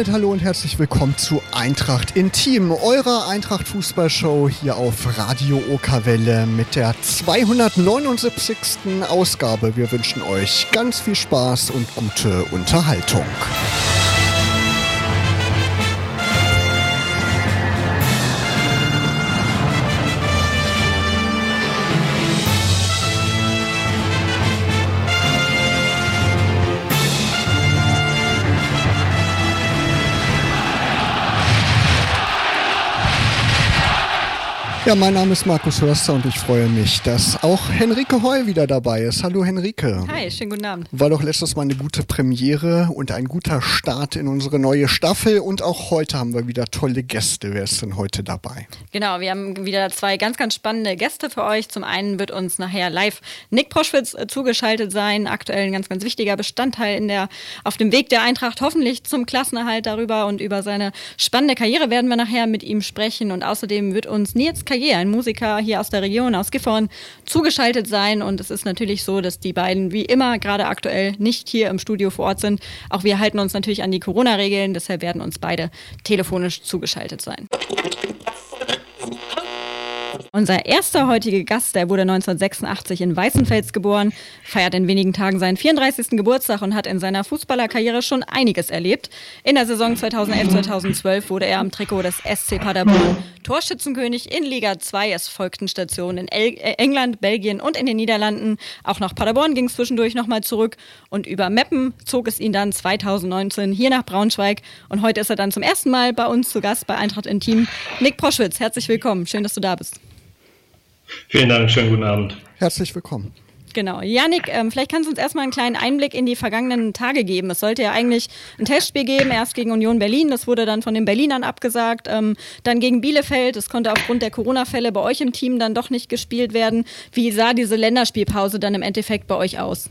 Damit hallo und herzlich willkommen zu Eintracht Intim, eurer Eintracht Fußballshow hier auf Radio Okerwelle mit der 279. Ausgabe. Wir wünschen euch ganz viel Spaß und gute Unterhaltung. Ja, mein Name ist Markus Hörster und ich freue mich, dass auch Henrike Heu wieder dabei ist. Hallo Henrike. Hi, schönen guten Abend. War doch letztes Mal eine gute Premiere und ein guter Start in unsere neue Staffel und auch heute haben wir wieder tolle Gäste. Wer ist denn heute dabei? Genau, wir haben wieder zwei ganz, ganz spannende Gäste für euch. Zum einen wird uns nachher live Nick Proschwitz äh, zugeschaltet sein, aktuell ein ganz, ganz wichtiger Bestandteil in der, auf dem Weg der Eintracht hoffentlich zum Klassenerhalt darüber und über seine spannende Karriere werden wir nachher mit ihm sprechen und außerdem wird uns Nils Kajer, ein Musiker hier aus der Region, aus Gifhorn, zugeschaltet sein. Und es ist natürlich so, dass die beiden wie immer gerade aktuell nicht hier im Studio vor Ort sind. Auch wir halten uns natürlich an die Corona-Regeln, deshalb werden uns beide telefonisch zugeschaltet sein. Unser erster heutiger Gast, der wurde 1986 in Weißenfels geboren, feiert in wenigen Tagen seinen 34. Geburtstag und hat in seiner Fußballerkarriere schon einiges erlebt. In der Saison 2011-2012 wurde er am Trikot des SC Paderborn Torschützenkönig in Liga 2. Es folgten Stationen in El äh, England, Belgien und in den Niederlanden. Auch nach Paderborn ging es zwischendurch nochmal zurück und über Meppen zog es ihn dann 2019 hier nach Braunschweig und heute ist er dann zum ersten Mal bei uns zu Gast bei Eintracht Intim. Nick Proschwitz, herzlich willkommen. Schön, dass du da bist. Vielen Dank, schönen guten Abend. Herzlich willkommen. Genau. Janik, ähm, vielleicht kannst du uns erstmal einen kleinen Einblick in die vergangenen Tage geben. Es sollte ja eigentlich ein Testspiel geben, erst gegen Union Berlin, das wurde dann von den Berlinern abgesagt, ähm, dann gegen Bielefeld, das konnte aufgrund der Corona-Fälle bei euch im Team dann doch nicht gespielt werden. Wie sah diese Länderspielpause dann im Endeffekt bei euch aus?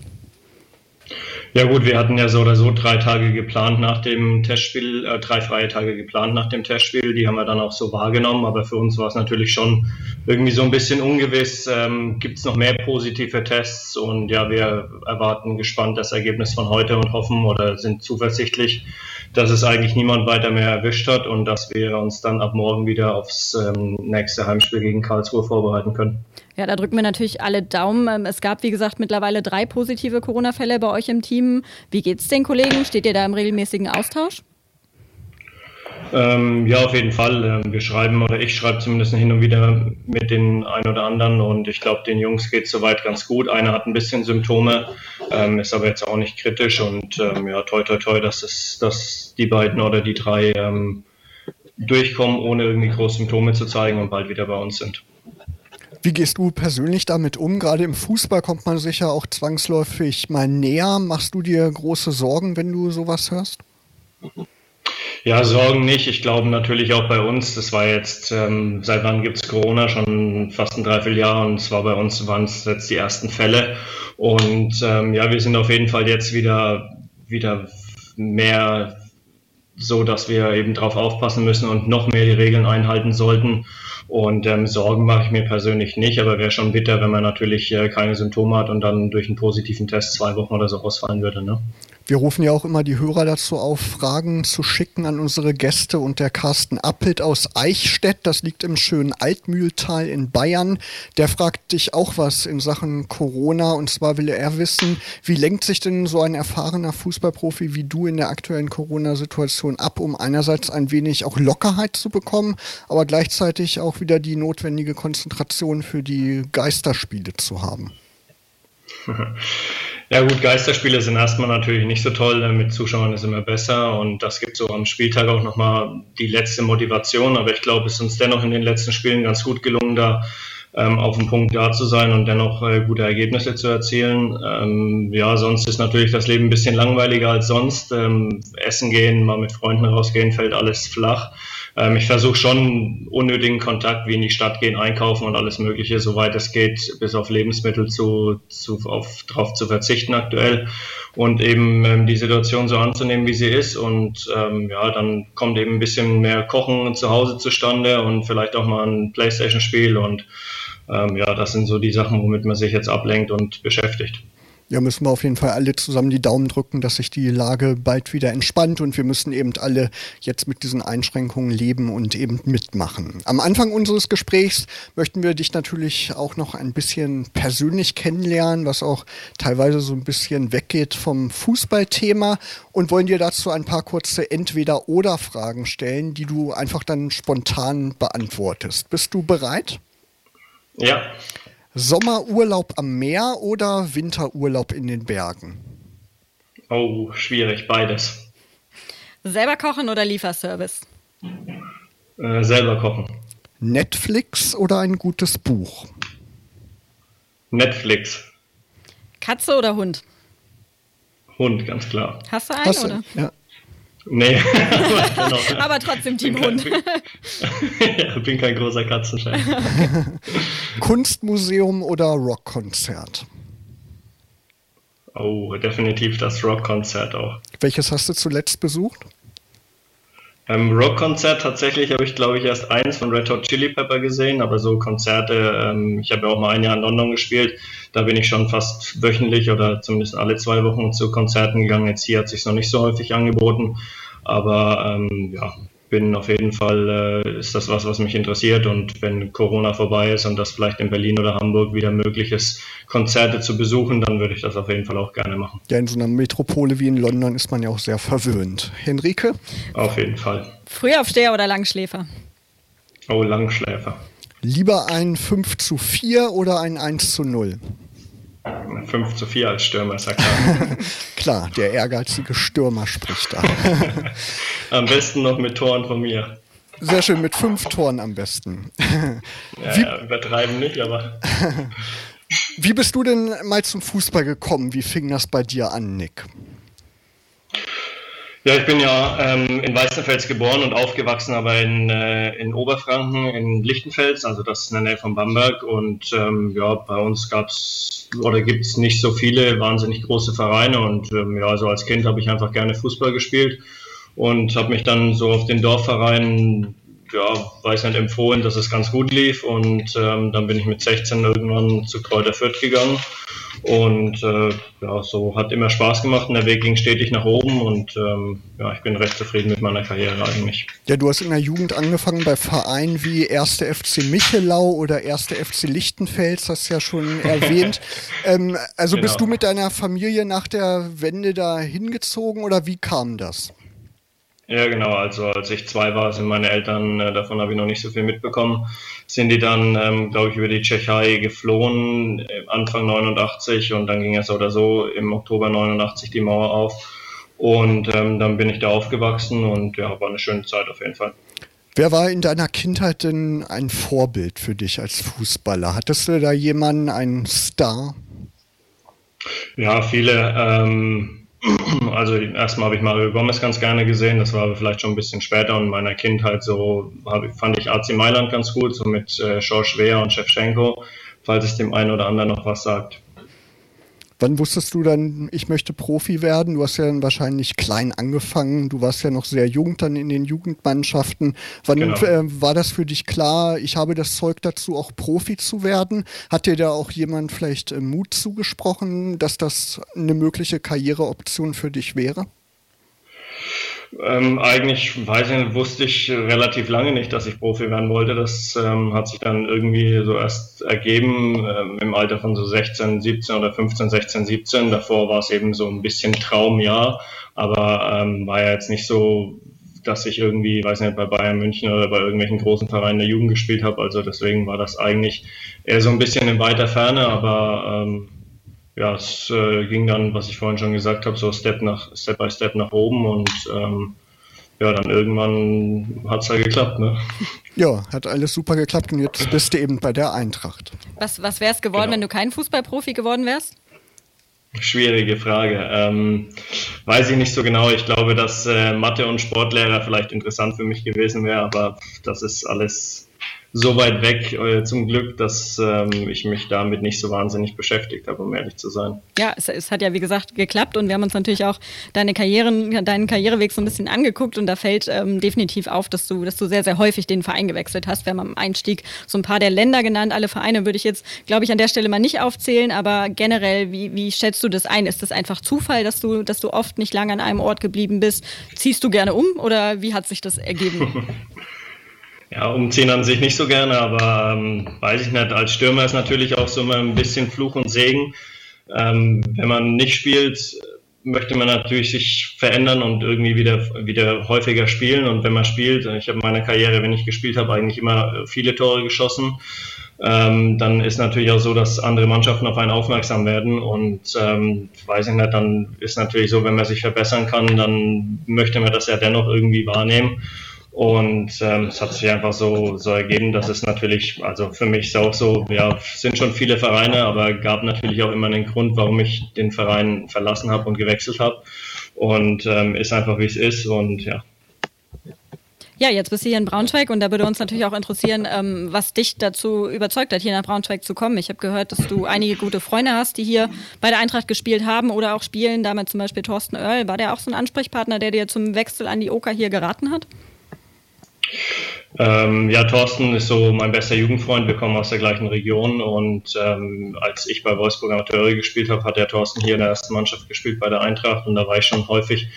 Ja gut, wir hatten ja so oder so drei Tage geplant nach dem Testspiel, äh, drei freie Tage geplant nach dem Testspiel. Die haben wir dann auch so wahrgenommen, aber für uns war es natürlich schon irgendwie so ein bisschen ungewiss. Ähm, Gibt es noch mehr positive Tests? Und ja, wir erwarten gespannt das Ergebnis von heute und hoffen oder sind zuversichtlich, dass es eigentlich niemand weiter mehr erwischt hat und dass wir uns dann ab morgen wieder aufs ähm, nächste Heimspiel gegen Karlsruhe vorbereiten können. Ja, da drücken wir natürlich alle Daumen. Ähm, es gab, wie gesagt, mittlerweile drei positive Corona-Fälle bei euch im Team. Wie geht's den Kollegen? Steht ihr da im regelmäßigen Austausch? Ähm, ja, auf jeden Fall. Ähm, wir schreiben oder ich schreibe zumindest hin und wieder mit den ein oder anderen und ich glaube, den Jungs geht es soweit ganz gut. Einer hat ein bisschen Symptome, ähm, ist aber jetzt auch nicht kritisch und ähm, ja, toi toi toi, dass, es, dass die beiden oder die drei ähm, durchkommen, ohne irgendwie große Symptome zu zeigen und bald wieder bei uns sind. Wie gehst du persönlich damit um? Gerade im Fußball kommt man sicher auch zwangsläufig mal näher. Machst du dir große Sorgen, wenn du sowas hörst? Ja, Sorgen nicht. Ich glaube natürlich auch bei uns. Das war jetzt, ähm, seit wann gibt es Corona? Schon fast ein Dreivierteljahr und zwar bei uns waren es jetzt die ersten Fälle. Und ähm, ja, wir sind auf jeden Fall jetzt wieder, wieder mehr so, dass wir eben darauf aufpassen müssen und noch mehr die Regeln einhalten sollten. Und ähm, Sorgen mache ich mir persönlich nicht, aber wäre schon bitter, wenn man natürlich äh, keine Symptome hat und dann durch einen positiven Test zwei Wochen oder so ausfallen würde. Ne? Wir rufen ja auch immer die Hörer dazu auf, Fragen zu schicken an unsere Gäste und der Carsten Appelt aus Eichstätt, das liegt im schönen Altmühltal in Bayern, der fragt dich auch was in Sachen Corona und zwar will er wissen, wie lenkt sich denn so ein erfahrener Fußballprofi wie du in der aktuellen Corona-Situation ab, um einerseits ein wenig auch Lockerheit zu bekommen, aber gleichzeitig auch wieder die notwendige Konzentration für die Geisterspiele zu haben? Ja gut, Geisterspiele sind erstmal natürlich nicht so toll, ne? mit Zuschauern ist immer besser und das gibt so am Spieltag auch nochmal die letzte Motivation, aber ich glaube, es ist uns dennoch in den letzten Spielen ganz gut gelungen, da ähm, auf dem Punkt da zu sein und dennoch äh, gute Ergebnisse zu erzielen. Ähm, ja, sonst ist natürlich das Leben ein bisschen langweiliger als sonst. Ähm, essen gehen, mal mit Freunden rausgehen, fällt alles flach. Ähm, ich versuche schon unnötigen Kontakt wie in die Stadt gehen, einkaufen und alles Mögliche, soweit es geht, bis auf Lebensmittel zu, zu auf, drauf zu verzichten aktuell und eben ähm, die Situation so anzunehmen, wie sie ist. Und ähm, ja, dann kommt eben ein bisschen mehr Kochen zu Hause zustande und vielleicht auch mal ein Playstation-Spiel und ähm, ja, das sind so die Sachen, womit man sich jetzt ablenkt und beschäftigt. Ja, müssen wir auf jeden Fall alle zusammen die Daumen drücken, dass sich die Lage bald wieder entspannt und wir müssen eben alle jetzt mit diesen Einschränkungen leben und eben mitmachen. Am Anfang unseres Gesprächs möchten wir dich natürlich auch noch ein bisschen persönlich kennenlernen, was auch teilweise so ein bisschen weggeht vom Fußballthema und wollen dir dazu ein paar kurze Entweder-Oder-Fragen stellen, die du einfach dann spontan beantwortest. Bist du bereit? Ja. Sommerurlaub am Meer oder Winterurlaub in den Bergen? Oh, schwierig, beides. Selber kochen oder Lieferservice? Äh, selber kochen. Netflix oder ein gutes Buch? Netflix. Katze oder Hund? Hund, ganz klar. Hast du einen, Hast du? oder? Ja. Nee, genau. Aber trotzdem Team Bin kein- Hund. ja, bin kein großer Katzenfan. Kunstmuseum oder Rockkonzert? Oh, definitiv das Rockkonzert auch. Welches hast du zuletzt besucht? Ähm, Rockkonzert tatsächlich habe ich, glaube ich, erst eins von Red Hot Chili Pepper gesehen, aber so Konzerte, ähm, ich habe ja auch mal ein Jahr in London gespielt, da bin ich schon fast wöchentlich oder zumindest alle zwei Wochen zu Konzerten gegangen. Jetzt hier hat sich noch nicht so häufig angeboten, aber ähm, ja, bin auf jeden Fall, äh, ist das was, was mich interessiert und wenn Corona vorbei ist und das vielleicht in Berlin oder Hamburg wieder möglich ist, Konzerte zu besuchen, dann würde ich das auf jeden Fall auch gerne machen. Ja, in so einer Metropole wie in London ist man ja auch sehr verwöhnt. Henrike? Auf jeden Fall. Frühaufsteher oder Langschläfer? Oh, Langschläfer. Lieber ein 5 zu 4 oder ein 1 zu 0? 5 zu 4 als Stürmer, ist ja klar. Klar, der ehrgeizige Stürmer spricht da. Am besten noch mit Toren von mir. Sehr schön, mit fünf Toren am besten. Ja, Wie- ja, übertreiben nicht, aber Wie bist du denn mal zum Fußball gekommen? Wie fing das bei dir an, Nick? Ja, ich bin ja ähm, in Weißenfels geboren und aufgewachsen, aber in, äh, in Oberfranken, in Lichtenfels, also das ist in der Nähe von Bamberg. Und ähm, ja, bei uns gab's oder gibt's nicht so viele wahnsinnig große Vereine. Und ähm, ja, so als Kind habe ich einfach gerne Fußball gespielt und habe mich dann so auf den Dorfverein ja, weiß nicht, empfohlen, dass es ganz gut lief und ähm, dann bin ich mit 16 irgendwann zu Kräuter Fürth gegangen und äh, ja, so hat immer Spaß gemacht und der Weg ging stetig nach oben und ähm, ja, ich bin recht zufrieden mit meiner Karriere eigentlich. Ja, du hast in der Jugend angefangen bei Vereinen wie 1. FC Michelau oder 1. FC Lichtenfels, hast du ja schon erwähnt. ähm, also bist Genau. du mit deiner Familie nach der Wende da hingezogen oder wie kam das? Ja, genau. Also als ich zwei war, sind meine Eltern, äh, davon habe ich noch nicht so viel mitbekommen, sind die dann, ähm, glaube ich, über die Tschechei geflohen, äh, Anfang 89 und dann ging es so oder so im Oktober 89 die Mauer auf. Und ähm, dann bin ich da aufgewachsen und ja, war eine schöne Zeit auf jeden Fall. Wer war in deiner Kindheit denn ein Vorbild für dich als Fußballer? Hattest du da jemanden, einen Star? Ja, viele. Ähm, also erstmal habe ich Mario Gomez ganz gerne gesehen, das war vielleicht schon ein bisschen später und in meiner Kindheit so ich- fand ich AC Mailand ganz gut, so mit äh, George Weah und Shevchenko, falls es dem einen oder anderen noch was sagt. Wann wusstest du dann, ich möchte Profi werden? Du hast ja dann wahrscheinlich klein angefangen. Du warst ja noch sehr jung dann in den Jugendmannschaften. Wann Genau. äh, war das für dich klar, ich habe das Zeug dazu, auch Profi zu werden? Hat dir da auch jemand vielleicht äh, Mut zugesprochen, dass das eine mögliche Karriereoption für dich wäre? Ähm, eigentlich, weiß ich nicht, wusste ich relativ lange nicht, dass ich Profi werden wollte. Das ähm, hat sich dann irgendwie so erst ergeben ähm, im Alter von so 16, 17 oder 15, 16, 17. Davor war es eben so ein bisschen Traumjahr, aber ähm, war ja jetzt nicht so, dass ich irgendwie, weiß nicht, bei Bayern München oder bei irgendwelchen großen Vereinen der Jugend gespielt habe. Also deswegen war das eigentlich eher so ein bisschen in weiter Ferne, aber ähm, ja, es äh, ging dann, was ich vorhin schon gesagt habe, so Step nach Step by Step nach oben und ähm, ja, dann irgendwann hat es ja geklappt, ne? Ja, hat alles super geklappt und jetzt bist du eben bei der Eintracht. Was, was wär's geworden, Genau. wenn du kein Fußballprofi geworden wärst? Schwierige Frage. Ähm, weiß ich nicht so genau. Ich glaube, dass äh, Mathe und Sportlehrer vielleicht interessant für mich gewesen wäre, aber das ist alles so weit weg äh, zum Glück, dass ähm, ich mich damit nicht so wahnsinnig beschäftigt habe, um ehrlich zu sein. Ja, es, es, hat ja wie gesagt geklappt und wir haben uns natürlich auch deine Karrieren, deinen Karriereweg so ein bisschen angeguckt und da fällt ähm, definitiv auf, dass du, dass du sehr, sehr häufig den Verein gewechselt hast. Wir haben am Einstieg so ein paar der Länder genannt. Alle Vereine würde ich jetzt, glaube ich, an der Stelle mal nicht aufzählen, aber generell, wie, wie schätzt du das ein? Ist das einfach Zufall, dass du, dass du oft nicht lange an einem Ort geblieben bist? Ziehst du gerne um oder wie hat sich das ergeben? Ja, umziehen an sich nicht so gerne, aber ähm, weiß ich nicht. Als Stürmer ist natürlich auch so immer ein bisschen Fluch und Segen. Ähm, wenn man nicht spielt, möchte man natürlich sich verändern und irgendwie wieder, wieder häufiger spielen. Und wenn man spielt, ich habe meine Karriere, wenn ich gespielt habe, eigentlich immer viele Tore geschossen. Ähm, dann ist natürlich auch so, dass andere Mannschaften auf einen aufmerksam werden. Und ähm, weiß ich nicht, dann ist natürlich so, wenn man sich verbessern kann, dann möchte man das ja dennoch irgendwie wahrnehmen. Und ähm, es hat sich einfach so, so ergeben, dass es natürlich, also für mich ist auch so, ja, sind schon viele Vereine, aber gab natürlich auch immer einen Grund, warum ich den Verein verlassen habe und gewechselt habe. Und ähm, ist einfach wie es ist und ja. Ja, jetzt bist du hier in Braunschweig und da würde uns natürlich auch interessieren, ähm, was dich dazu überzeugt hat, hier nach Braunschweig zu kommen. Ich habe gehört, dass du einige gute Freunde hast, die hier bei der Eintracht gespielt haben oder auch spielen. Damit zum Beispiel Thorsten Oerl. War der auch so ein Ansprechpartner, der dir zum Wechsel an die Oka hier geraten hat? Ähm, ja, Thorsten ist so mein bester Jugendfreund. Wir kommen aus der gleichen Region. Und ähm, als ich bei Wolfsburg Amateure gespielt habe, hat der Thorsten hier in der ersten Mannschaft gespielt bei der Eintracht. Und da war ich schon häufig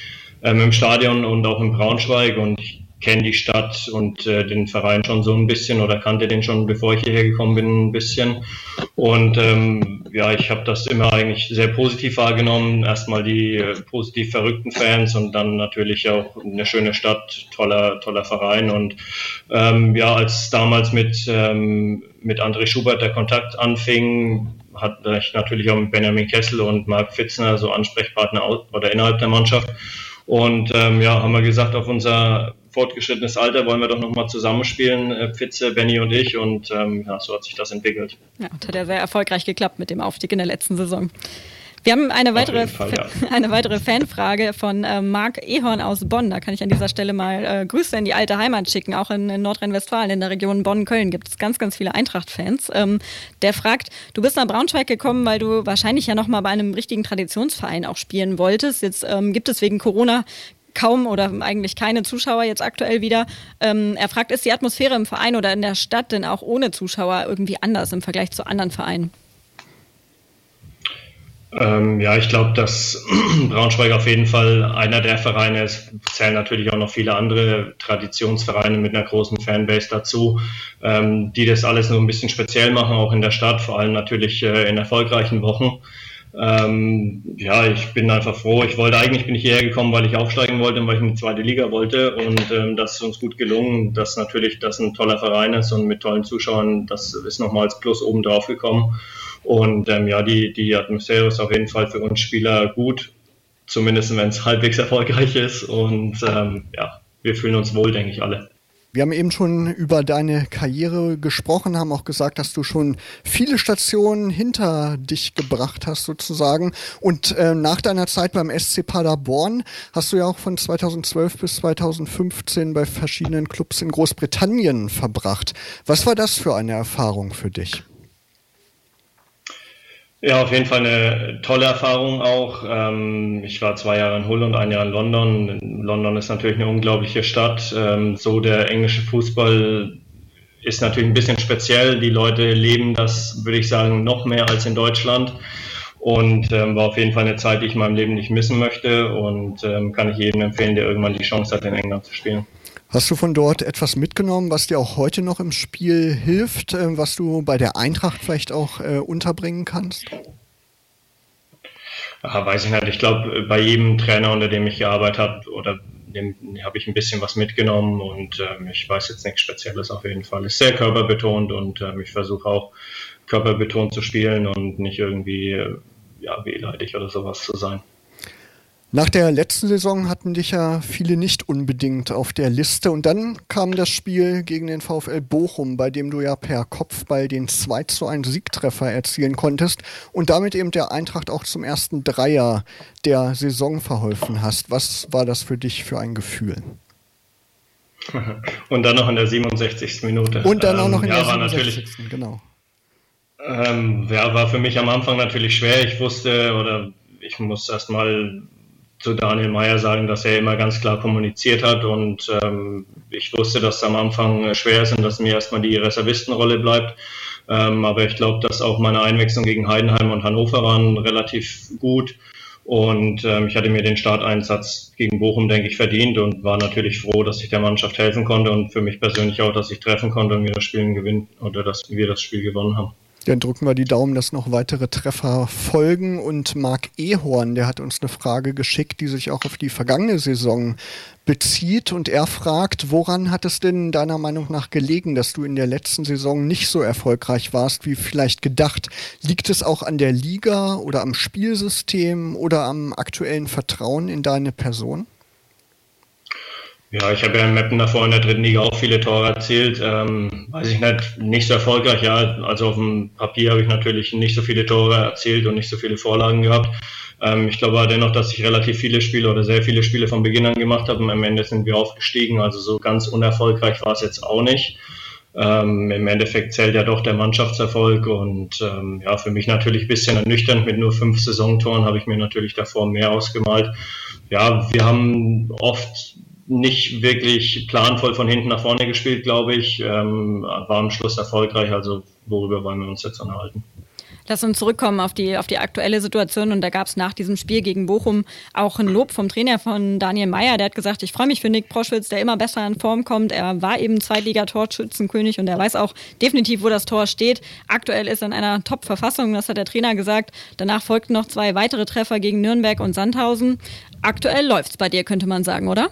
ähm, im Stadion und auch in Braunschweig. Und ich kenne die Stadt und äh, den Verein schon so ein bisschen oder kannte den schon, bevor ich hierher gekommen bin, ein bisschen. Und ähm, ja, ich habe das immer eigentlich sehr positiv wahrgenommen. Erstmal die äh, positiv verrückten Fans und dann natürlich auch eine schöne Stadt, toller, toller Verein. Und ähm, ja, als damals mit, ähm, mit André Schubert der Kontakt anfing, hat ich natürlich auch mit Benjamin Kessel und Marc Fitzner so Ansprechpartner oder innerhalb der Mannschaft. Und ähm, ja, haben wir gesagt, auf unser fortgeschrittenes Alter wollen wir doch nochmal zusammenspielen, äh, Pfitze, Benny und ich. Und ähm, ja, so hat sich das entwickelt. Ja, und hat ja sehr erfolgreich geklappt mit dem Aufstieg in der letzten Saison. Wir haben eine weitere, Fall, ja. eine weitere Fanfrage von äh, Marc Ehorn aus Bonn. Da kann ich an dieser Stelle mal äh, Grüße in die alte Heimat schicken. Auch in, in Nordrhein-Westfalen, in der Region Bonn-Köln gibt es ganz, ganz viele Eintracht-Fans. Ähm, der fragt, du bist nach Braunschweig gekommen, weil du wahrscheinlich ja nochmal bei einem richtigen Traditionsverein auch spielen wolltest. Jetzt ähm, gibt es wegen Corona kaum oder eigentlich keine Zuschauer jetzt aktuell wieder. Ähm, er fragt, ist die Atmosphäre im Verein oder in der Stadt denn auch ohne Zuschauer irgendwie anders im Vergleich zu anderen Vereinen? Ähm, ja, ich glaube, dass Braunschweig auf jeden Fall einer der Vereine ist. Es zählen natürlich auch noch viele andere Traditionsvereine mit einer großen Fanbase dazu, ähm, die das alles nur ein bisschen speziell machen, auch in der Stadt, vor allem natürlich äh, in erfolgreichen Wochen. Ähm, ja, ich bin einfach froh. Ich wollte eigentlich bin ich hierher gekommen, weil ich aufsteigen wollte und weil ich in die zweite Liga wollte. Und ähm, das ist uns gut gelungen. Dass natürlich das ein toller Verein ist und mit tollen Zuschauern, das ist nochmal als Plus oben drauf gekommen. Und ähm, ja, die, die Atmosphäre ist auf jeden Fall für uns Spieler gut, zumindest wenn es halbwegs erfolgreich ist. Und ähm, ja, wir fühlen uns wohl, denke ich, alle. Wir haben eben schon über deine Karriere gesprochen, haben auch gesagt, dass du schon viele Stationen hinter dich gebracht hast sozusagen. Und äh, nach deiner Zeit beim SC Paderborn hast du ja auch von 2012 bis 2015 bei verschiedenen Clubs in Großbritannien verbracht. Was war das für eine Erfahrung für dich? Ja, auf jeden Fall eine tolle Erfahrung auch. Ähm, ich war zwei Jahre in Hull und ein Jahr in London. London ist natürlich eine unglaubliche Stadt. Ähm, so der englische Fußball ist natürlich ein bisschen speziell. Die Leute leben das, würde ich sagen, noch mehr als in Deutschland. Und ähm, war auf jeden Fall eine Zeit, die ich in meinem Leben nicht missen möchte. Und kann ich jedem empfehlen, der irgendwann die Chance hat, in England zu spielen. Hast du von dort etwas mitgenommen, was dir auch heute noch im Spiel hilft, äh, was du bei der Eintracht vielleicht auch äh, unterbringen kannst? Ja, weiß ich nicht. Ich glaube, bei jedem Trainer, unter dem ich gearbeitet habe, oder habe ich ein bisschen was mitgenommen und ähm, ich weiß jetzt nichts Spezielles auf jeden Fall. Ist sehr körperbetont und ähm, ich versuche auch körperbetont zu spielen und nicht irgendwie äh, ja, wehleidig oder sowas zu sein. Nach der letzten Saison hatten dich ja viele nicht unbedingt auf der Liste und dann kam das Spiel gegen den VfL Bochum, bei dem du ja per Kopfball den 2 zu 1 Siegtreffer erzielen konntest und damit eben der Eintracht auch zum ersten Dreier der Saison verholfen hast. Was war das für dich für ein Gefühl? Und dann noch in der 67. Minute. Und dann auch noch in ähm, ja, der 67. genau. Ähm, ja, war für mich am Anfang natürlich schwer. Ich wusste oder ich muss erst mal zu Daniel Meyer sagen, dass er immer ganz klar kommuniziert hat und ähm, ich wusste, dass es am Anfang schwer ist und dass mir erstmal die Reservistenrolle bleibt. Ähm, aber ich glaube, dass auch meine Einwechslung gegen Heidenheim und Hannover waren relativ gut. Und ähm, ich hatte mir den Starteinsatz gegen Bochum, denke ich, verdient und war natürlich froh, dass ich der Mannschaft helfen konnte und für mich persönlich auch, dass ich treffen konnte und wir das Spiel gewinnen oder dass wir das Spiel gewonnen haben. Dann drücken wir die Daumen, dass noch weitere Treffer folgen. Und Marc Ehorn, der hat uns eine Frage geschickt, die sich auch auf die vergangene Saison bezieht. Und er fragt, woran hat es denn deiner Meinung nach gelegen, dass du in der letzten Saison nicht so erfolgreich warst, wie vielleicht gedacht? Liegt es auch an der Liga oder am Spielsystem oder am aktuellen Vertrauen in deine Person? Ja, ich habe ja in Meppen davor in der dritten Liga auch viele Tore erzielt. Ähm, weiß ich nicht, nicht so erfolgreich. Ja, also auf dem Papier habe ich natürlich nicht so viele Tore erzielt und nicht so viele Vorlagen gehabt. Ähm, ich glaube aber dennoch, dass ich relativ viele Spiele oder sehr viele Spiele von Beginn an gemacht habe und am Ende sind wir aufgestiegen. Also so ganz unerfolgreich war es jetzt auch nicht. Ähm, Im Endeffekt zählt ja doch der Mannschaftserfolg und ähm, ja, für mich natürlich ein bisschen ernüchternd. Mit nur fünf Saisontoren habe ich mir natürlich davor mehr ausgemalt. Ja, wir haben oft nicht wirklich planvoll von hinten nach vorne gespielt, glaube ich. Ähm, war am Schluss erfolgreich, also worüber wollen wir uns jetzt unterhalten? Lass uns zurückkommen auf die, auf die aktuelle Situation. Und da gab es nach diesem Spiel gegen Bochum auch ein Lob vom Trainer von Daniel Meyer. Der hat gesagt, ich freue mich für Nick Proschwitz, der immer besser in Form kommt. Er war eben Zweitliga-Torschützenkönig und er weiß auch definitiv, wo das Tor steht. Aktuell ist er in einer Top-Verfassung, das hat der Trainer gesagt. Danach folgten noch zwei weitere Treffer gegen Nürnberg und Sandhausen. Aktuell läuft es bei dir, könnte man sagen, oder?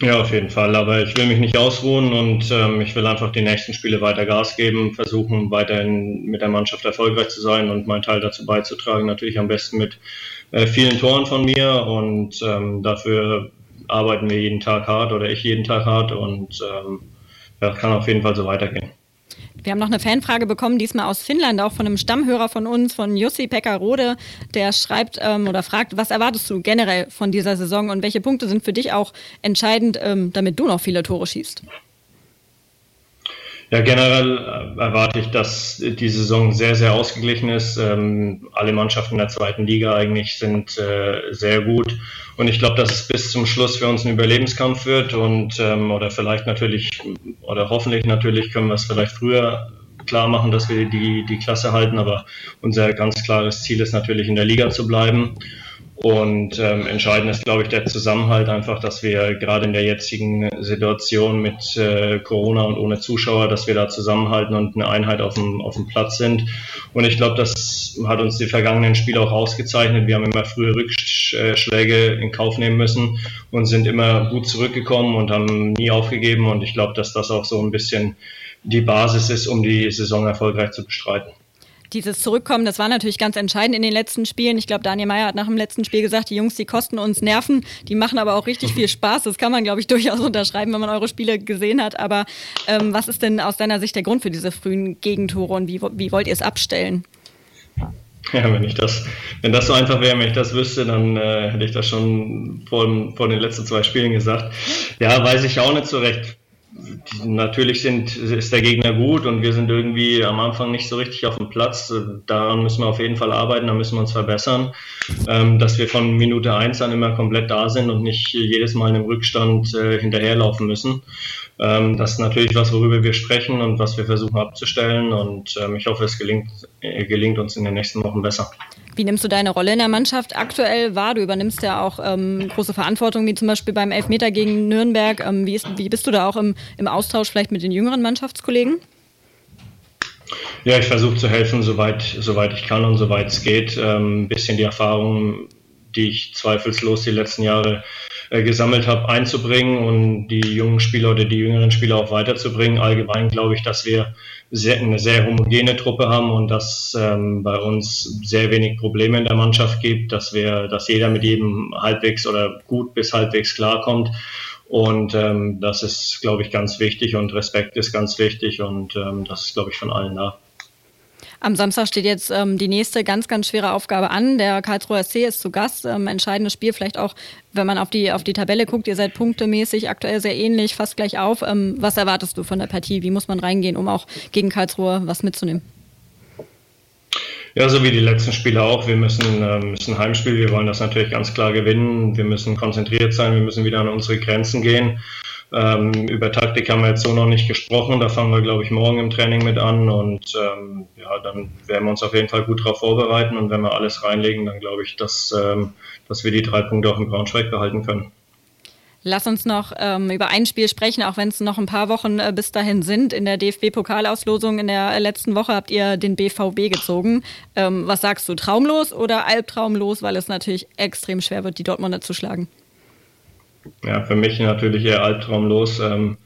Ja, auf jeden Fall. Aber ich will mich nicht ausruhen und ähm, ich will einfach die nächsten Spiele weiter Gas geben, versuchen weiterhin mit der Mannschaft erfolgreich zu sein und meinen Teil dazu beizutragen. Natürlich am besten mit äh, vielen Toren von mir und ähm, dafür arbeiten wir jeden Tag hart oder ich jeden Tag hart und ähm, ja, kann auf jeden Fall so weitergehen. Wir haben noch eine Fanfrage bekommen, diesmal aus Finnland, auch von einem Stammhörer von uns, von Jussi Pekka-Rode, der schreibt ähm, oder fragt, was erwartest du generell von dieser Saison und welche Punkte sind für dich auch entscheidend, ähm, damit du noch viele Tore schießt? Ja, generell äh, erwarte ich, dass die Saison sehr, sehr ausgeglichen ist. Ähm, alle Mannschaften der zweiten Liga eigentlich sind äh, sehr gut. Und ich glaube, dass es bis zum Schluss für uns ein Überlebenskampf wird und ähm, oder vielleicht natürlich oder hoffentlich natürlich können wir es vielleicht früher klar machen, dass wir die, die Klasse halten. Aber unser ganz klares Ziel ist natürlich in der Liga zu bleiben. Und ähm, entscheidend ist, glaube ich, der Zusammenhalt einfach, dass wir gerade in der jetzigen Situation mit äh, Corona und ohne Zuschauer, dass wir da zusammenhalten und eine Einheit auf dem, auf dem Platz sind. Und ich glaube, das hat uns die vergangenen Spiele auch ausgezeichnet. Wir haben immer frühe Rückschläge in Kauf nehmen müssen und sind immer gut zurückgekommen und haben nie aufgegeben. Und ich glaube, dass das auch so ein bisschen die Basis ist, um die Saison erfolgreich zu bestreiten dieses Zurückkommen, das war natürlich ganz entscheidend in den letzten Spielen. Ich glaube, Daniel Meyer hat nach dem letzten Spiel gesagt, die Jungs, die kosten uns Nerven, die machen aber auch richtig viel Spaß. Das kann man, glaube ich, durchaus unterschreiben, wenn man eure Spiele gesehen hat. Aber ähm, was ist denn aus deiner Sicht der Grund für diese frühen Gegentore und wie, wie wollt ihr es abstellen? Ja, wenn ich das, wenn das so einfach wäre, wenn ich das wüsste, dann äh, hätte ich das schon vor, vor den letzten zwei Spielen gesagt. Ja, weiß ich auch nicht so recht natürlich sind, ist der Gegner gut und wir sind irgendwie am Anfang nicht so richtig auf dem Platz. Daran müssen wir auf jeden Fall arbeiten, da müssen wir uns verbessern, ähm, dass wir von Minute eins an immer komplett da sind und nicht jedes Mal einem Rückstand äh, hinterherlaufen müssen. Ähm, das ist natürlich was, worüber wir sprechen und was wir versuchen abzustellen und ähm, ich hoffe, es gelingt, äh, gelingt uns in den nächsten Wochen besser. Wie nimmst du deine Rolle in der Mannschaft aktuell wahr? Du übernimmst ja auch ähm, große Verantwortung, wie zum Beispiel beim Elfmeter gegen Nürnberg. Ähm, wie, ist, wie, bist du da auch im, im Austausch vielleicht mit den jüngeren Mannschaftskollegen? Ja, ich versuche zu helfen, soweit, soweit ich kann und soweit es geht. Ähm, ein bisschen die Erfahrung, die ich zweifellos die letzten Jahre äh, gesammelt habe, einzubringen und die jungen Spieler oder die jüngeren Spieler auch weiterzubringen. Allgemein glaube ich, dass wir sehr, eine sehr homogene Truppe haben und dass ähm, bei uns sehr wenig Probleme in der Mannschaft gibt, dass wir, dass jeder mit jedem halbwegs oder gut bis halbwegs klarkommt. Und ähm, das ist, glaube ich, ganz wichtig und Respekt ist ganz wichtig und ähm, das ist, glaube ich, von allen da. Am Samstag steht jetzt ähm, die nächste ganz, ganz schwere Aufgabe an. Der Karlsruher SC ist zu Gast. Ähm, entscheidendes Spiel vielleicht auch, wenn man auf die, auf die Tabelle guckt. Ihr seid punktemäßig aktuell sehr ähnlich, fast gleich auf. Ähm, was erwartest du von der Partie? Wie muss man reingehen, um auch gegen Karlsruhe was mitzunehmen? Ja, so wie die letzten Spiele auch. Wir müssen, äh, müssen Heimspiel, wir wollen das natürlich ganz klar gewinnen. Wir müssen konzentriert sein, wir müssen wieder an unsere Grenzen gehen. Ähm, über Taktik haben wir jetzt so noch nicht gesprochen. Da fangen wir, glaube ich, morgen im Training mit an. Und ähm, ja, dann werden wir uns auf jeden Fall gut darauf vorbereiten. Und wenn wir alles reinlegen, dann glaube ich, dass, ähm, dass wir die drei Punkte auch in Braunschweig behalten können. Lass uns noch ähm, über ein Spiel sprechen, auch wenn es noch ein paar Wochen äh, bis dahin sind. In der DFB-Pokalauslosung in der äh, letzten Woche habt ihr den BVB gezogen. Ähm, was sagst du, traumlos oder albtraumlos, weil es natürlich extrem schwer wird, die Dortmunder zu schlagen? Ja, für mich natürlich eher albtraumlos. Ähm,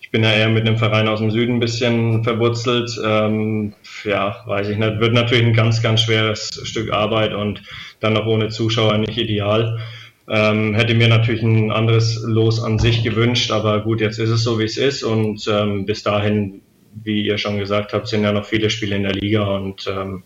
ich bin ja eher mit einem Verein aus dem Süden ein bisschen verwurzelt. Ähm, ja, weiß ich nicht. Wird natürlich ein ganz, ganz schweres Stück Arbeit und dann noch ohne Zuschauer nicht ideal. Ähm, hätte mir natürlich ein anderes Los an sich gewünscht, aber gut, jetzt ist es so, wie es ist und ähm, bis dahin, wie ihr schon gesagt habt, sind ja noch viele Spiele in der Liga und ähm,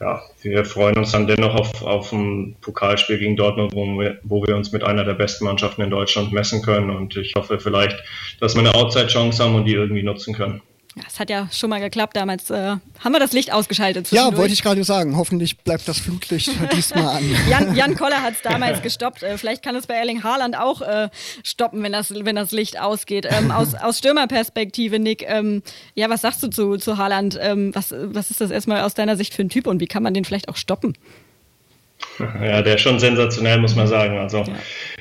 ja, wir freuen uns dann dennoch auf, auf ein Pokalspiel gegen Dortmund, wo wir, wo wir uns mit einer der besten Mannschaften in Deutschland messen können. Und ich hoffe vielleicht, dass wir eine Outside-Chance haben und die irgendwie nutzen können. Ja, es hat ja schon mal geklappt. Damals äh, haben wir das Licht ausgeschaltet. Ja, wollte ich gerade sagen. Hoffentlich bleibt das Flutlicht diesmal an. Jan, Jan Koller hat es damals gestoppt. Äh, vielleicht kann es bei Erling Haaland auch äh, stoppen, wenn das, wenn das Licht ausgeht. Ähm, aus, aus Stürmerperspektive, Nick, ähm, ja, was sagst du zu, zu Haaland? Ähm, was, was ist das erstmal aus deiner Sicht für ein Typ und wie kann man den vielleicht auch stoppen? Ja, der ist schon sensationell, muss man sagen. Also ja.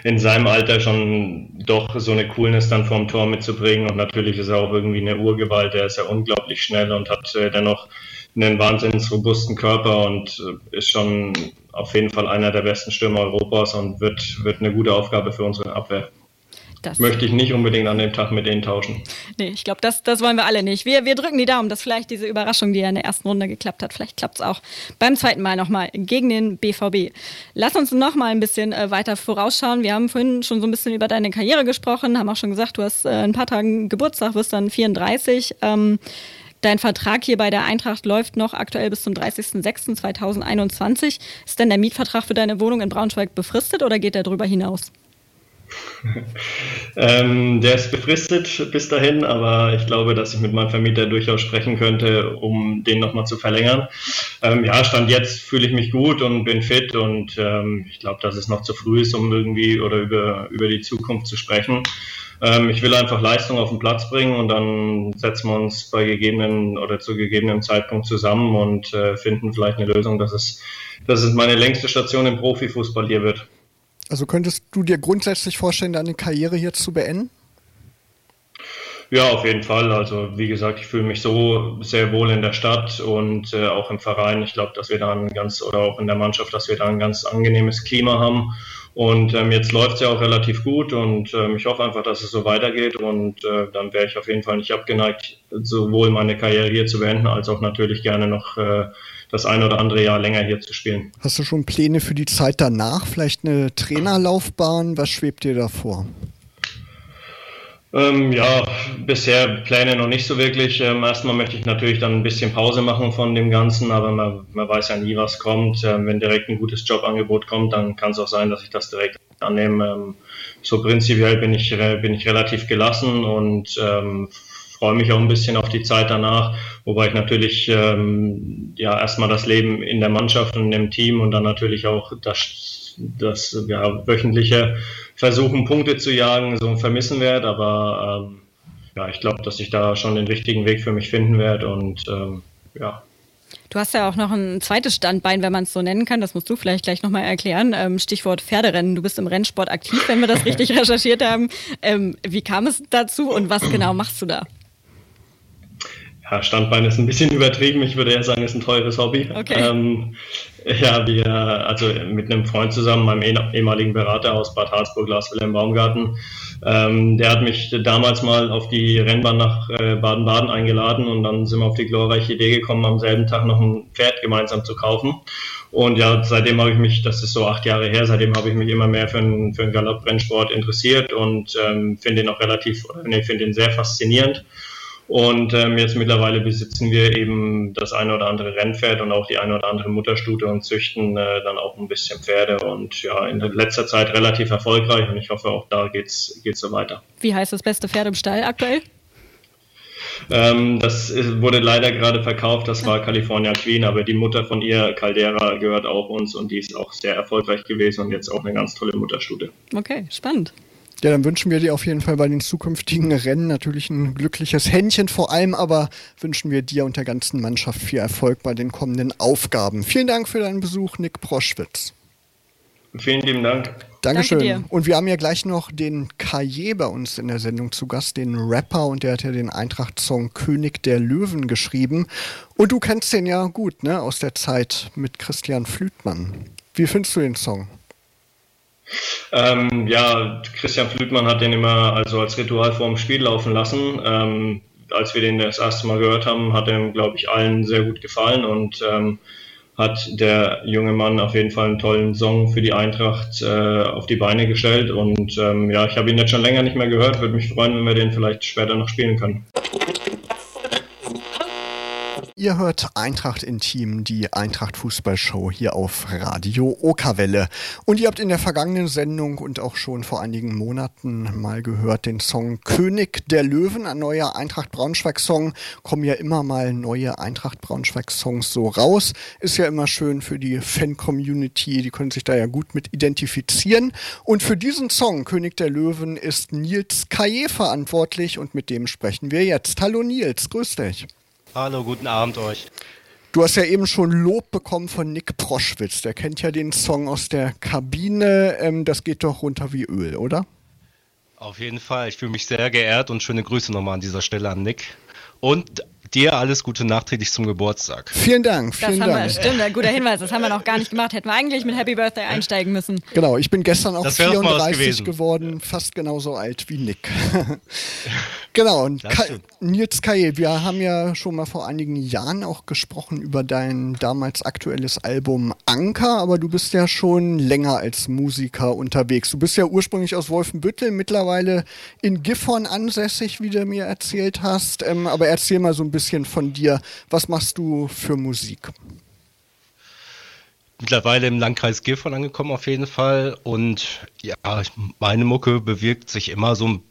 in seinem Alter schon doch so eine Coolness dann vorm Tor mitzubringen. Und natürlich ist er auch irgendwie eine Urgewalt. Der ist ja unglaublich schnell und hat äh, dennoch einen wahnsinnig robusten Körper und äh, ist schon auf jeden Fall einer der besten Stürmer Europas und wird, wird eine gute Aufgabe für unsere Abwehr. Das möchte ich nicht unbedingt an dem Tag mit denen tauschen. Nee, ich glaube, das, das wollen wir alle nicht. Wir, wir drücken die Daumen, dass vielleicht diese Überraschung, die ja in der ersten Runde geklappt hat, vielleicht klappt es auch beim zweiten Mal nochmal gegen den BVB. Lass uns nochmal ein bisschen äh, weiter vorausschauen. Wir haben vorhin schon so ein bisschen über deine Karriere gesprochen, haben auch schon gesagt, du hast äh, ein paar Tage Geburtstag, wirst dann 34. Ähm, Dein Vertrag hier bei der Eintracht läuft noch aktuell bis zum 30.06.2021. Ist denn der Mietvertrag für deine Wohnung in Braunschweig befristet oder geht der darüber hinaus? ähm, der ist befristet bis dahin, aber ich glaube, dass ich mit meinem Vermieter durchaus sprechen könnte, um den nochmal zu verlängern. Ähm, ja, Stand jetzt fühle ich mich gut und bin fit und ähm, ich glaube, dass es noch zu früh ist, um irgendwie oder über, über die Zukunft zu sprechen. Ähm, ich will einfach Leistung auf den Platz bringen und dann setzen wir uns bei gegebenen oder zu gegebenem Zeitpunkt zusammen und äh, finden vielleicht eine Lösung, dass es, dass es meine längste Station im Profifußball hier wird. Also könntest du dir grundsätzlich vorstellen, deine Karriere jetzt zu beenden? Ja, auf jeden Fall. Also wie gesagt, ich fühle mich so sehr wohl in der Stadt und äh, auch im Verein. Ich glaube, dass wir da ein ganz oder auch in der Mannschaft, dass wir da ein ganz angenehmes Klima haben. Und ähm, jetzt läuft es ja auch relativ gut und ähm, ich hoffe einfach, dass es so weitergeht und äh, dann wäre ich auf jeden Fall nicht abgeneigt, sowohl meine Karriere hier zu beenden, als auch natürlich gerne noch äh, das ein oder andere Jahr länger hier zu spielen. Hast du schon Pläne für die Zeit danach? Vielleicht eine Trainerlaufbahn? Was schwebt dir da vor? Ähm, ja, bisher Pläne noch nicht so wirklich. Ähm, erstmal möchte ich natürlich dann ein bisschen Pause machen von dem Ganzen, aber man, man weiß ja nie, was kommt. Ähm, wenn direkt ein gutes Jobangebot kommt, dann kann es auch sein, dass ich das direkt annehme. Ähm, so prinzipiell bin ich, bin ich relativ gelassen und ähm, freue mich auch ein bisschen auf die Zeit danach, wobei ich natürlich ähm, ja erstmal das Leben in der Mannschaft und im Team und dann natürlich auch das, das ja, wöchentliche Versuchen, Punkte zu jagen, so vermissen werde. Aber ähm, ja, ich glaube, dass ich da schon den richtigen Weg für mich finden werde und ähm, ja. Du hast ja auch noch ein zweites Standbein, wenn man es so nennen kann. Das musst du vielleicht gleich nochmal erklären. Ähm, Stichwort Pferderennen. Du bist im Rennsport aktiv, wenn wir das richtig recherchiert haben. Ähm, wie kam es dazu und was genau machst du da? Ja, Standbein ist ein bisschen übertrieben. Ich würde eher sagen, es ist ein teures Hobby. Okay. Ähm, ja, wir, also mit einem Freund zusammen, meinem ehemaligen Berater aus Bad Harzburg, Lars Wilhelm Baumgarten, ähm, der hat mich damals mal auf die Rennbahn nach äh, Baden-Baden eingeladen und dann sind wir auf die glorreiche Idee gekommen, am selben Tag noch ein Pferd gemeinsam zu kaufen. Und ja, seitdem habe ich mich, das ist so acht Jahre her, seitdem habe ich mich immer mehr für einen, für Galopprennsport interessiert und ähm, finde ihn auch relativ, oder nee, finde ihn sehr faszinierend Und ähm, jetzt mittlerweile besitzen wir eben das eine oder andere Rennpferd und auch die eine oder andere Mutterstute und züchten äh, dann auch ein bisschen Pferde und ja, in letzter Zeit relativ erfolgreich und ich hoffe auch da geht's geht's so weiter. Wie heißt das beste Pferd im Stall aktuell? Ähm, das wurde leider gerade verkauft, das war California Queen, aber die Mutter von ihr, Caldera, gehört auch uns und die ist auch sehr erfolgreich gewesen und jetzt auch eine ganz tolle Mutterstute. Okay, spannend. Ja, dann wünschen wir dir auf jeden Fall bei den zukünftigen Rennen natürlich ein glückliches Händchen. Vor allem aber wünschen wir dir und der ganzen Mannschaft viel Erfolg bei den kommenden Aufgaben. Vielen Dank für deinen Besuch, Nick Proschwitz. Vielen lieben Dank. Dankeschön. Danke und wir haben ja gleich noch den Kaye bei uns in der Sendung zu Gast, den Rapper, und der hat ja den Eintracht-Song König der Löwen geschrieben. Und du kennst den ja gut, ne, aus der Zeit mit Christian Flütmann. Wie findest du den Song? Ähm, ja, Christian Flütmann hat den immer also als Ritual vorm Spiel laufen lassen. Ähm, als wir den das erste Mal gehört haben, hat er, glaube ich, allen sehr gut gefallen und ähm, hat der junge Mann auf jeden Fall einen tollen Song für die Eintracht äh, auf die Beine gestellt. Und ähm, ja, ich habe ihn jetzt schon länger nicht mehr gehört. Würde mich freuen, wenn wir den vielleicht später noch spielen können. Ihr hört Eintracht Intim, die Eintracht Fußballshow hier auf Radio Okerwelle. Und ihr habt in der vergangenen Sendung und auch schon vor einigen Monaten mal gehört den Song König der Löwen, ein neuer Eintracht Braunschweig Song. Kommen ja immer mal neue Eintracht Braunschweig Songs so raus. Ist ja immer schön für die Fan-Community, die können sich da ja gut mit identifizieren. Und für diesen Song König der Löwen ist Nils Kaye verantwortlich und mit dem sprechen wir jetzt. Hallo Nils, grüß dich. Hallo, guten Abend euch. Du hast ja eben schon Lob bekommen von Nick Proschwitz. Der kennt ja den Song aus der Kabine. Ähm, das geht doch runter wie Öl, oder? Auf jeden Fall. Ich fühle mich sehr geehrt und schöne Grüße nochmal an dieser Stelle an Nick. Und dir alles Gute nachträglich zum Geburtstag. Vielen Dank. Vielen das haben Dank. wir, stimmt, ein guter Hinweis. Das haben wir noch gar nicht gemacht. Hätten wir eigentlich mit Happy Birthday einsteigen müssen. Genau, ich bin gestern auch 34 geworden, fast genauso alt wie Nick. genau, und Ka Nils Kaye, wir haben ja schon mal vor einigen Jahren auch gesprochen über dein damals aktuelles Album Anker, aber du bist ja schon länger als Musiker unterwegs. Du bist ja ursprünglich aus Wolfenbüttel, mittlerweile in Gifhorn ansässig, wie du mir erzählt hast. Ähm, aber erzähl mal so ein bisschen von dir. Was machst du für Musik? Mittlerweile im Landkreis Gifhorn angekommen auf jeden Fall. Und ja, meine Mucke bewirkt sich immer so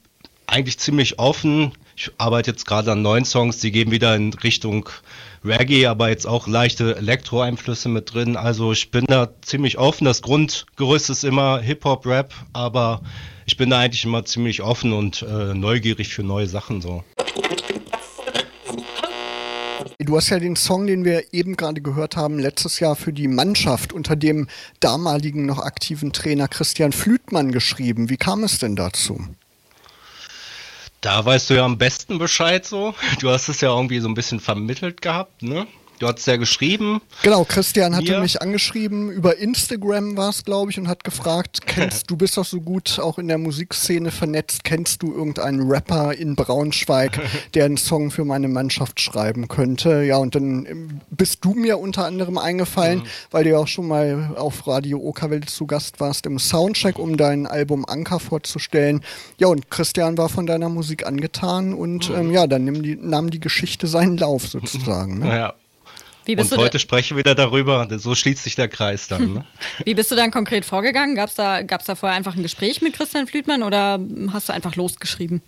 eigentlich ziemlich offen. Ich arbeite jetzt gerade an neuen Songs, die gehen wieder in Richtung Reggae, aber jetzt auch leichte Elektro-Einflüsse mit drin. Also ich bin da ziemlich offen. Das Grundgerüst ist immer Hip-Hop, Rap, aber ich bin da eigentlich immer ziemlich offen und äh, neugierig für neue Sachen so. Du hast ja den Song, den wir eben gerade gehört haben, letztes Jahr für die Mannschaft unter dem damaligen noch aktiven Trainer Christian Flütmann geschrieben. Wie kam es denn dazu? Da weißt du ja am besten Bescheid so. Du hast es ja irgendwie so ein bisschen vermittelt gehabt, ne? Du hast ja geschrieben. Genau, Christian hatte mir. mich angeschrieben, über Instagram war es, glaube ich, und hat gefragt, kennst du bist doch so gut auch in der Musikszene vernetzt, kennst du irgendeinen Rapper in Braunschweig, der einen Song für meine Mannschaft schreiben könnte? Ja, und dann ähm, bist du mir unter anderem eingefallen, mhm. weil du ja auch schon mal auf Radio Okerwelt zu Gast warst im Soundcheck, um dein Album Anker vorzustellen. Ja, und Christian war von deiner Musik angetan und mhm. ähm, ja, dann nahm die, nahm die Geschichte seinen Lauf sozusagen. Ne? Ja, und heute sprechen wir wieder darüber, so schließt sich der Kreis dann. Ne? Wie bist du dann konkret vorgegangen? Gab es da, gab's da vorher einfach ein Gespräch mit Christian Flütmann oder hast du einfach losgeschrieben?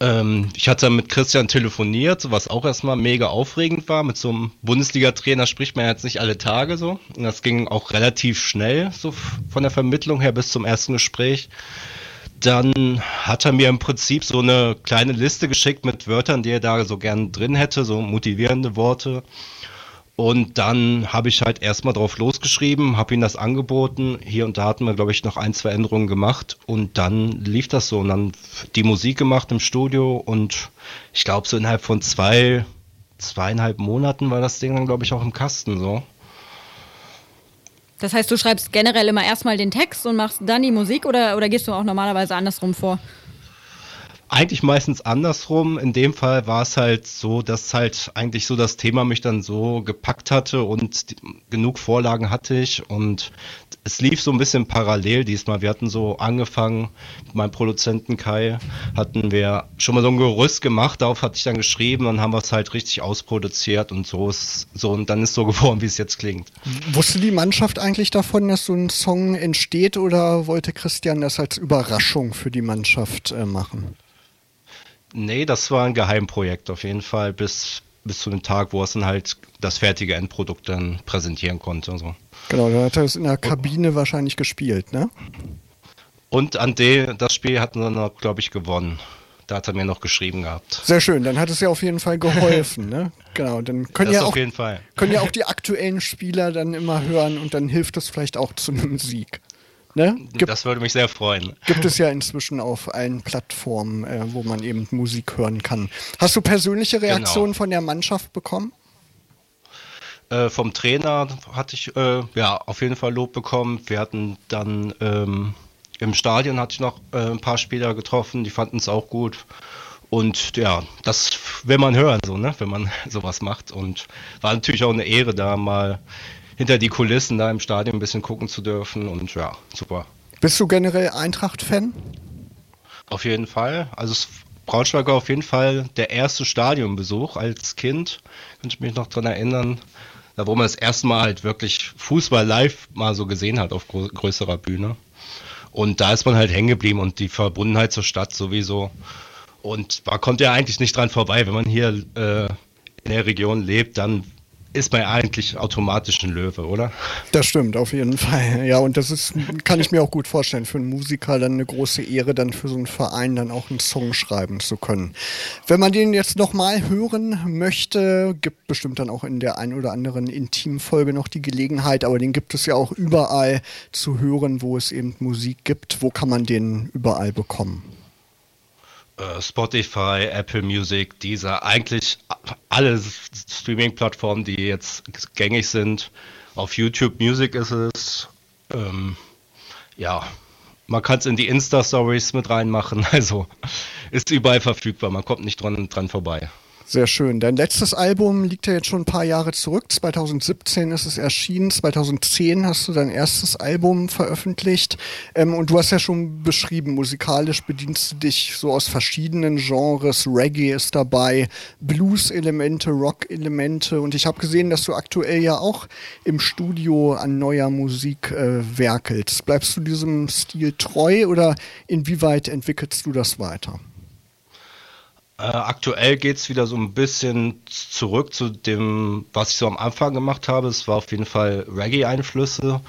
Ähm, ich hatte mit Christian telefoniert, was auch erstmal mega aufregend war. Mit so einem Bundesliga-Trainer spricht man jetzt nicht alle Tage so. Und das ging auch relativ schnell, so von der Vermittlung her bis zum ersten Gespräch. Dann hat er mir im Prinzip so eine kleine Liste geschickt mit Wörtern, die er da so gern drin hätte, so motivierende Worte. Und dann habe ich halt erstmal drauf losgeschrieben, habe ihm das angeboten. Hier und da hatten wir, glaube ich, noch ein, zwei Änderungen gemacht. Und dann lief das so. Und dann die Musik gemacht im Studio. Und ich glaube, so innerhalb von zwei, zweieinhalb Monaten war das Ding dann, glaube ich, auch im Kasten so. Das heißt, du schreibst generell immer erstmal den Text und machst dann die Musik oder, oder gehst du auch normalerweise andersrum vor? Eigentlich meistens andersrum. In dem Fall war es halt so, dass halt eigentlich so das Thema mich dann so gepackt hatte und die, genug Vorlagen hatte ich und es lief so ein bisschen parallel diesmal. Wir hatten so angefangen meinem Produzenten Kai, hatten wir schon mal so ein Gerüst gemacht, darauf hatte ich dann geschrieben, dann haben wir es halt richtig ausproduziert und so ist so und dann ist so geworden, wie es jetzt klingt. Wusste die Mannschaft eigentlich davon, dass so ein Song entsteht oder wollte Christian das als Überraschung für die Mannschaft äh, machen? Nee, das war ein Geheimprojekt auf jeden Fall, bis, bis zu dem Tag, wo es dann halt das fertige Endprodukt dann präsentieren konnte. So. Genau, da hat er es in der Kabine wahrscheinlich gespielt, ne? Und an de, das Spiel hatten wir noch, glaube ich, gewonnen. Da hat er mir noch geschrieben gehabt. Sehr schön, dann hat es ja auf jeden Fall geholfen, ne? Genau, dann können das ja, auch, können ja auch die aktuellen Spieler dann immer hören und dann hilft es vielleicht auch zu einem Sieg. Ne? Gibt, das würde mich sehr freuen. Gibt es ja inzwischen auf allen Plattformen, äh, wo man eben Musik hören kann. Hast du persönliche Genau. Reaktionen von der Mannschaft bekommen? Äh, vom Trainer hatte ich äh, ja auf jeden Fall Lob bekommen. Wir hatten dann ähm, im Stadion hatte ich noch äh, ein paar Spieler getroffen, die fanden es auch gut. Und ja, das will man hören, so, ne, wenn man sowas macht. Und war natürlich auch eine Ehre, da mal hinter die Kulissen da im Stadion ein bisschen gucken zu dürfen. Und ja, super. Bist du generell Eintracht-Fan? Auf jeden Fall. Also Braunschweig war auf jeden Fall der erste Stadionbesuch als Kind. Könnte ich mich noch dran erinnern. Da wo man das erste Mal halt wirklich Fußball live mal so gesehen hat auf größerer Bühne. Und da ist man halt hängen geblieben und die Verbundenheit zur Stadt sowieso. Und man kommt ja eigentlich nicht dran vorbei. Wenn man hier äh, in der Region lebt, dann ist ja eigentlich automatisch ein Löwe, oder? Das stimmt, auf jeden Fall. Ja, und das ist, kann ich mir auch gut vorstellen, für einen Musiker dann eine große Ehre, dann für so einen Verein dann auch einen Song schreiben zu können. Wenn man den jetzt nochmal hören möchte, gibt bestimmt dann auch in der ein oder anderen Intimfolge noch die Gelegenheit, aber den gibt es ja auch überall zu hören, wo es eben Musik gibt. Wo kann man den überall bekommen? Äh, Spotify, Apple Music, dieser eigentlich alle Streaming-Plattformen, die jetzt gängig sind. Auf YouTube Music ist es. Ähm, ja, man kann es in die Insta-Stories mit reinmachen. Also ist überall verfügbar. Man kommt nicht dran, dran vorbei. Sehr schön. Dein letztes Album liegt ja jetzt schon ein paar Jahre zurück. 2017 ist es erschienen. 2010 hast du dein erstes Album veröffentlicht. Ähm, und du hast ja schon beschrieben, musikalisch bedienst du dich so aus verschiedenen Genres. Reggae ist dabei, Blues-Elemente, Rock-Elemente. Und ich habe gesehen, dass du aktuell ja auch im Studio an neuer Musik äh, werkelst. Bleibst du diesem Stil treu oder inwieweit entwickelst du das weiter? Äh, aktuell geht es wieder so ein bisschen zurück zu dem, was ich so am Anfang gemacht habe. Es war auf jeden Fall Reggae-Einflüsse,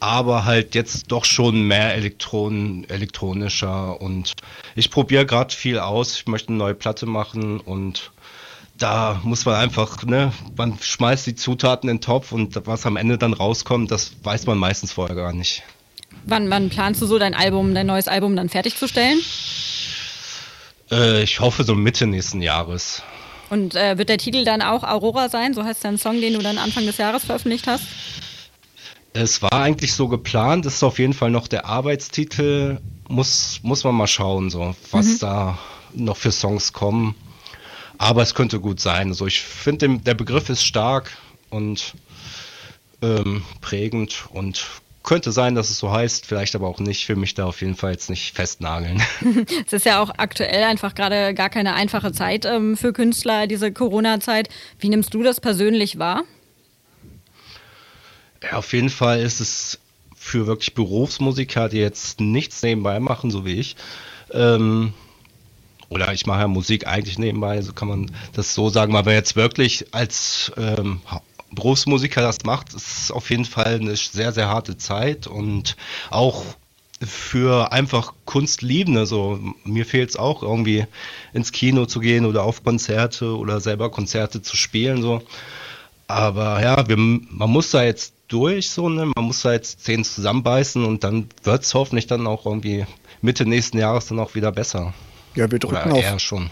aber halt jetzt doch schon mehr Elektron elektronischer. Und ich probiere gerade viel aus. Ich möchte eine neue Platte machen und da muss man einfach, ne, man schmeißt die Zutaten in den Topf und was am Ende dann rauskommt, das weiß man meistens vorher gar nicht. Wann, wann planst du so dein Album, dein neues Album dann fertigzustellen? Äh, ich hoffe so Mitte nächsten Jahres. Und äh, wird der Titel dann auch Aurora sein? So heißt dein Song, den du dann Anfang des Jahres veröffentlicht hast? Es war eigentlich so geplant, das ist auf jeden Fall noch der Arbeitstitel. Muss, muss man mal schauen, so, was da noch für Songs kommen. Aber es könnte gut sein. Also ich finde, der Begriff ist stark und ähm, prägend und könnte sein, dass es so heißt, vielleicht aber auch nicht. Für mich da auf jeden Fall jetzt nicht festnageln. Es ist ja auch aktuell einfach gerade gar keine einfache Zeit ähm, für Künstler, diese Corona-Zeit. Wie nimmst du das persönlich wahr? Ja, auf jeden Fall ist es für wirklich Berufsmusiker, die jetzt nichts nebenbei machen, so wie ich. Ähm, oder ich mache ja Musik eigentlich nebenbei, so kann man das so sagen. Aber jetzt wirklich als ähm, Berufsmusiker das macht, ist auf jeden Fall eine sehr, sehr harte Zeit und auch für einfach Kunstliebende, so mir fehlt es auch irgendwie ins Kino zu gehen oder auf Konzerte oder selber Konzerte zu spielen, so. Aber ja, wir, man muss da jetzt durch, so, ne? Man muss da jetzt Zähne zusammenbeißen und dann wird es hoffentlich dann auch irgendwie Mitte nächsten Jahres dann auch wieder besser. Ja, wir Oder drücken auf eher schon.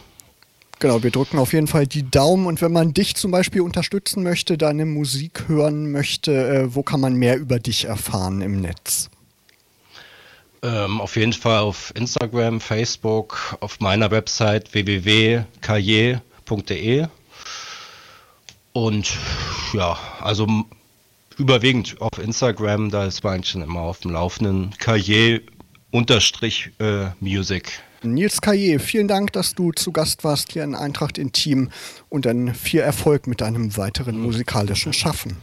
Genau, wir drücken auf jeden Fall die Daumen und wenn man dich zum Beispiel unterstützen möchte, deine Musik hören möchte, äh, wo kann man mehr über dich erfahren im Netz? Ähm, auf jeden Fall auf Instagram, Facebook, auf meiner Website www.kaye.de. Und ja, also überwiegend auf Instagram, da ist man schon immer auf dem Laufenden. Kaye-Music. Äh, Nils Kaye, vielen Dank, dass du zu Gast warst hier in Eintracht Intim und dann viel Erfolg mit deinem weiteren musikalischen Schaffen.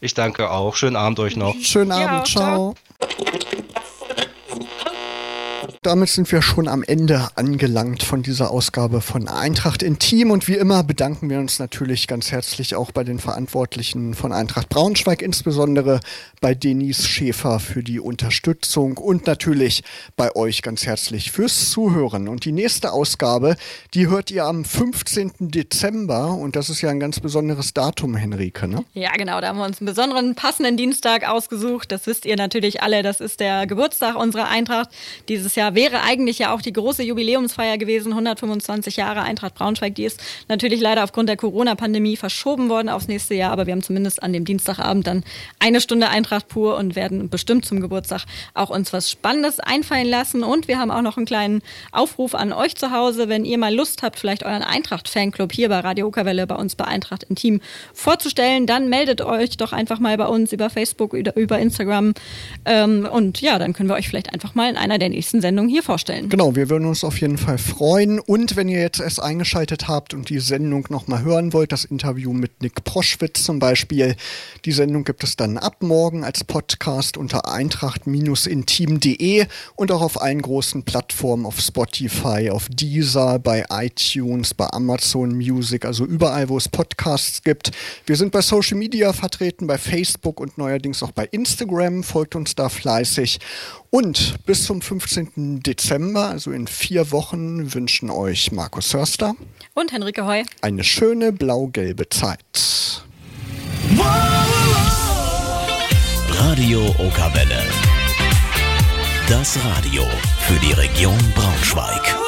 Ich danke auch. Schönen Abend euch noch. Schönen Abend, ja, ciao. ciao damit sind wir schon am Ende angelangt von dieser Ausgabe von Eintracht Intim und wie immer bedanken wir uns natürlich ganz herzlich auch bei den Verantwortlichen von Eintracht Braunschweig, insbesondere bei Denise Schäfer für die Unterstützung und natürlich bei euch ganz herzlich fürs Zuhören. Und die nächste Ausgabe, die hört ihr am 15. Dezember und das ist ja ein ganz besonderes Datum, Henrike, ne? Ja, genau, da haben wir uns einen besonderen passenden Dienstag ausgesucht. Das wisst ihr natürlich alle, das ist der Geburtstag unserer Eintracht. Dieses Jahr wäre eigentlich ja auch die große Jubiläumsfeier gewesen, 125 Jahre Eintracht Braunschweig. Die ist natürlich leider aufgrund der Corona-Pandemie verschoben worden aufs nächste Jahr, aber wir haben zumindest an dem Dienstagabend dann eine Stunde Eintracht pur und werden bestimmt zum Geburtstag auch uns was Spannendes einfallen lassen. Und wir haben auch noch einen kleinen Aufruf an euch zu Hause, wenn ihr mal Lust habt, vielleicht euren Eintracht-Fanclub hier bei Radio Okerwelle bei uns bei Eintracht im Team vorzustellen, dann meldet euch doch einfach mal bei uns über Facebook, über Instagram. Ähm, und ja, dann können wir euch vielleicht einfach mal in einer der nächsten Sendungen Sendung hier vorstellen. Genau, wir würden uns auf jeden Fall freuen. Und wenn ihr jetzt erst eingeschaltet habt und die Sendung nochmal hören wollt, das Interview mit Nick Proschwitz zum Beispiel, die Sendung gibt es dann ab morgen als Podcast unter eintracht-intim.de und auch auf allen großen Plattformen, auf Spotify, auf Deezer, bei iTunes, bei Amazon Music, also überall, wo es Podcasts gibt. Wir sind bei Social Media vertreten, bei Facebook und neuerdings auch bei Instagram. Folgt uns da fleißig. Und bis zum 15. Dezember, also in vier Wochen, wünschen euch Markus Hörster und Henrike Heu eine schöne blau-gelbe Zeit. Radio Okawelle. Das Radio für die Region Braunschweig.